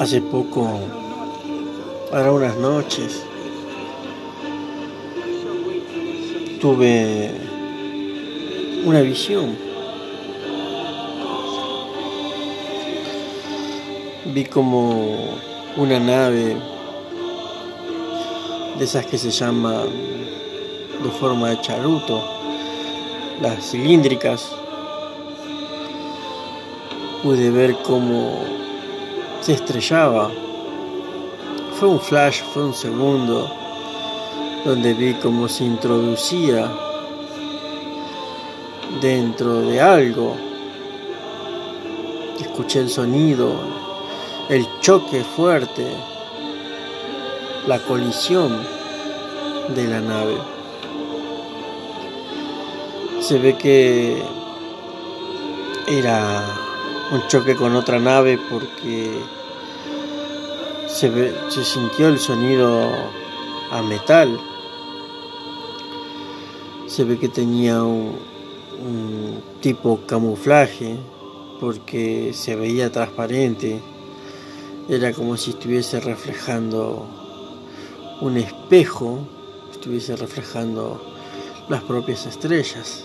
hace poco, para unas noches, tuve una visión. Vi como una nave de esas que se llaman de forma de charuto, las cilíndricas. Pude ver cómo se estrellaba. Fue un flash, fue un segundo, donde vi cómo se introducía dentro de algo. Escuché el sonido, el choque fuerte, la colisión de la nave. Se ve que era un choque con otra nave porque se, sintió el sonido a metal. Se ve que tenía un, un tipo camuflaje porque se veía transparente. Era como si estuviese reflejando un espejo, estuviese reflejando las propias estrellas.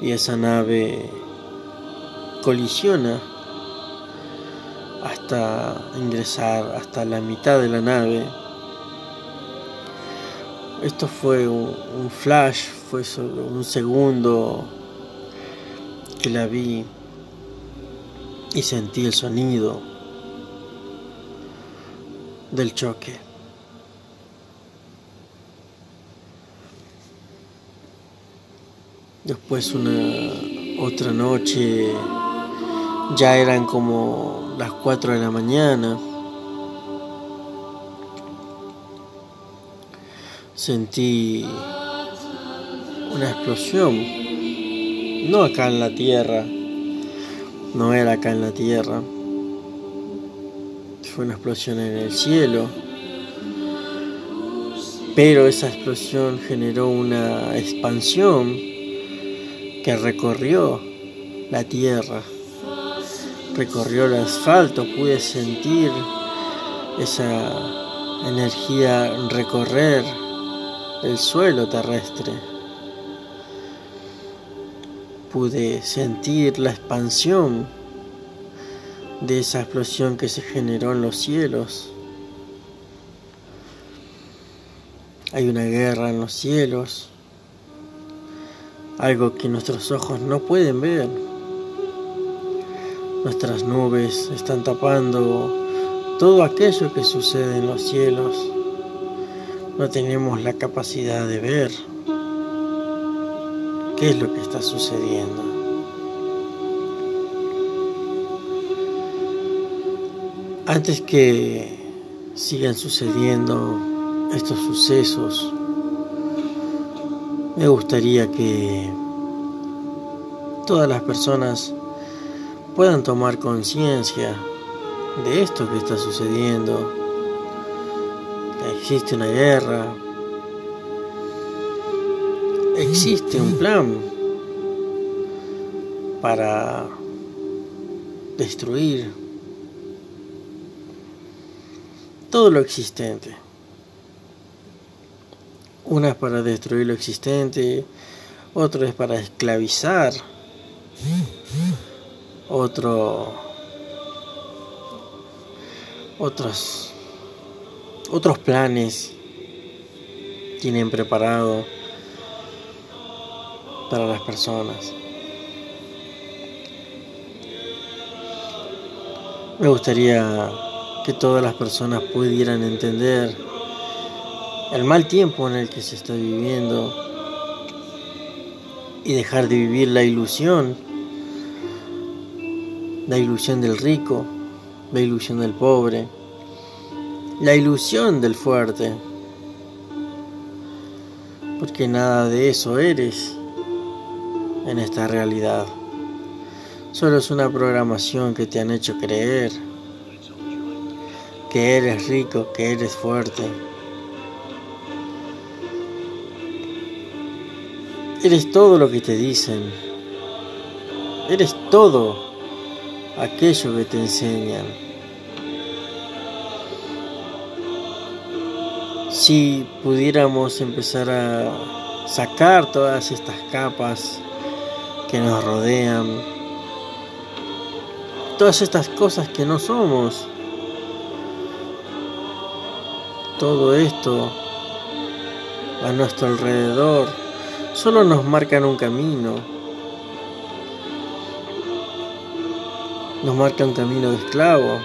Y esa nave colisiona hasta ingresar hasta la mitad de la nave. Esto fue un, flash, fue solo un segundo que la vi y sentí el sonido del choque. Después una otra noche ya eran como las 4 de la mañana. Sentí una explosión. No acá en la tierra. No era acá en la tierra. Fue una explosión en el cielo. Pero esa explosión generó una expansión que recorrió la tierra recorrió el asfalto, pude sentir esa energía recorrer el suelo terrestre. Pude sentir la expansión de esa explosión que se generó en los cielos. Hay una guerra en los cielos, algo que nuestros ojos no pueden ver. Nuestras nubes están tapando todo aquello que sucede en los cielos. No tenemos la capacidad de ver qué es lo que está sucediendo. Antes que sigan sucediendo estos sucesos, me gustaría que todas las personas puedan tomar conciencia de esto que está sucediendo, existe una guerra, existe un plan para destruir todo lo existente. Una es para destruir lo existente, otro es para esclavizar otro otros otros planes tienen preparado para las personas. Me gustaría que todas las personas pudieran entender el mal tiempo en el que se está viviendo y dejar de vivir la ilusión la ilusión del rico, la ilusión del pobre, la ilusión del fuerte, porque nada de eso eres en esta realidad. Solo es una programación que te han hecho creer que eres rico, que eres fuerte. Eres todo lo que te dicen. Eres todo aquello que te enseñan. Si pudiéramos empezar a sacar todas estas capas que nos rodean, todas estas cosas que no somos, todo esto a nuestro alrededor solo nos marcan un camino, nos marca un camino de esclavo,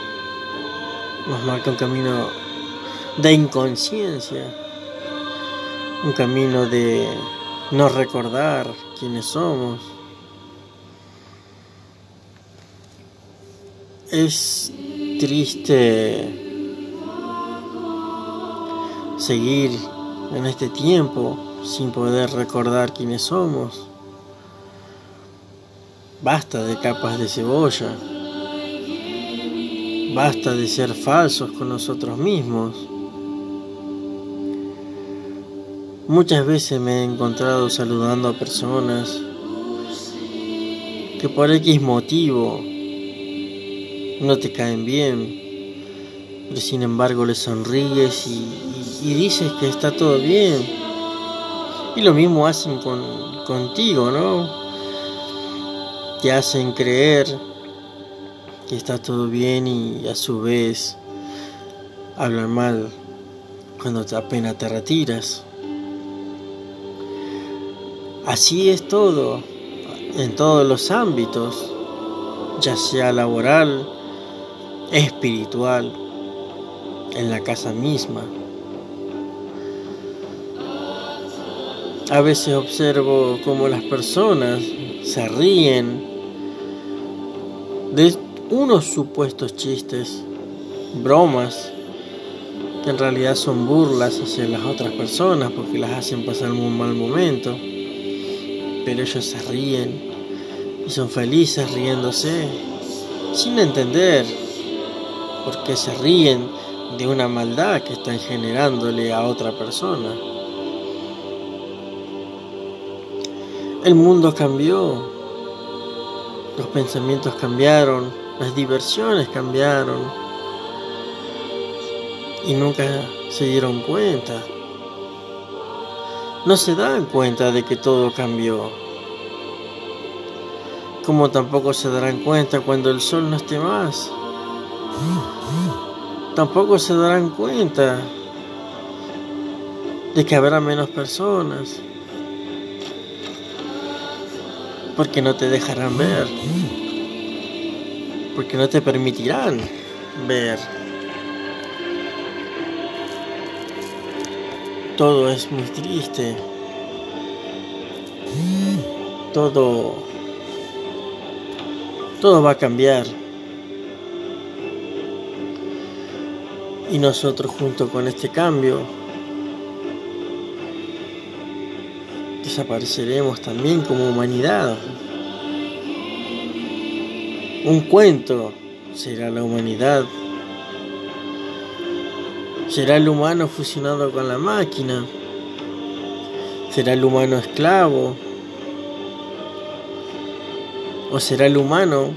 nos marca un camino de inconsciencia, un camino de no recordar quiénes somos. Es triste seguir en este tiempo sin poder recordar quiénes somos. Basta de capas de cebolla. Basta de ser falsos con nosotros mismos. Muchas veces me he encontrado saludando a personas que por X motivo no te caen bien, pero sin embargo le sonríes y, dices que está todo bien. Y lo mismo hacen con, contigo, ¿no? Te hacen creer que está todo bien y a su vez hablan mal cuando apenas te retiras. Así es todo, en todos los ámbitos, ya sea laboral, espiritual, en la casa misma. A veces observo cómo las personas se ríen de unos supuestos chistes, bromas, que en realidad son burlas hacia las otras personas porque las hacen pasar un mal momento. Pero ellos se ríen y son felices riéndose, sin entender por qué se ríen de una maldad que están generándole a otra persona. El mundo cambió, los pensamientos cambiaron, las diversiones cambiaron y nunca se dieron cuenta. No se dan cuenta de que todo cambió. Como tampoco se darán cuenta cuando el sol no esté más tampoco se darán cuenta de que habrá menos personas. Porque no te dejarán ver. Porque no te permitirán ver. Todo es muy triste. Todo... Todo va a cambiar. Y nosotros junto con este cambio desapareceremos también como humanidad. Un cuento será la humanidad. Será el humano fusionado con la máquina. Será el humano esclavo. O será el humano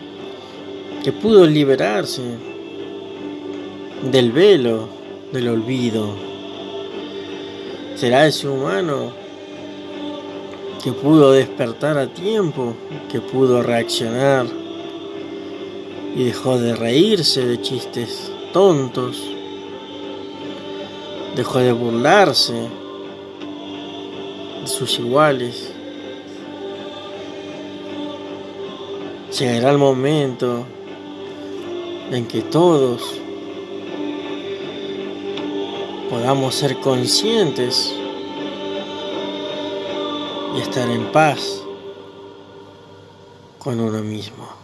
que pudo liberarse del velo del olvido. Será ese humano que pudo despertar a tiempo, que pudo reaccionar y dejó de reírse de chistes tontos, dejó de burlarse de sus iguales. Llegará el momento en que todos podamos ser conscientes y estar en paz con uno mismo.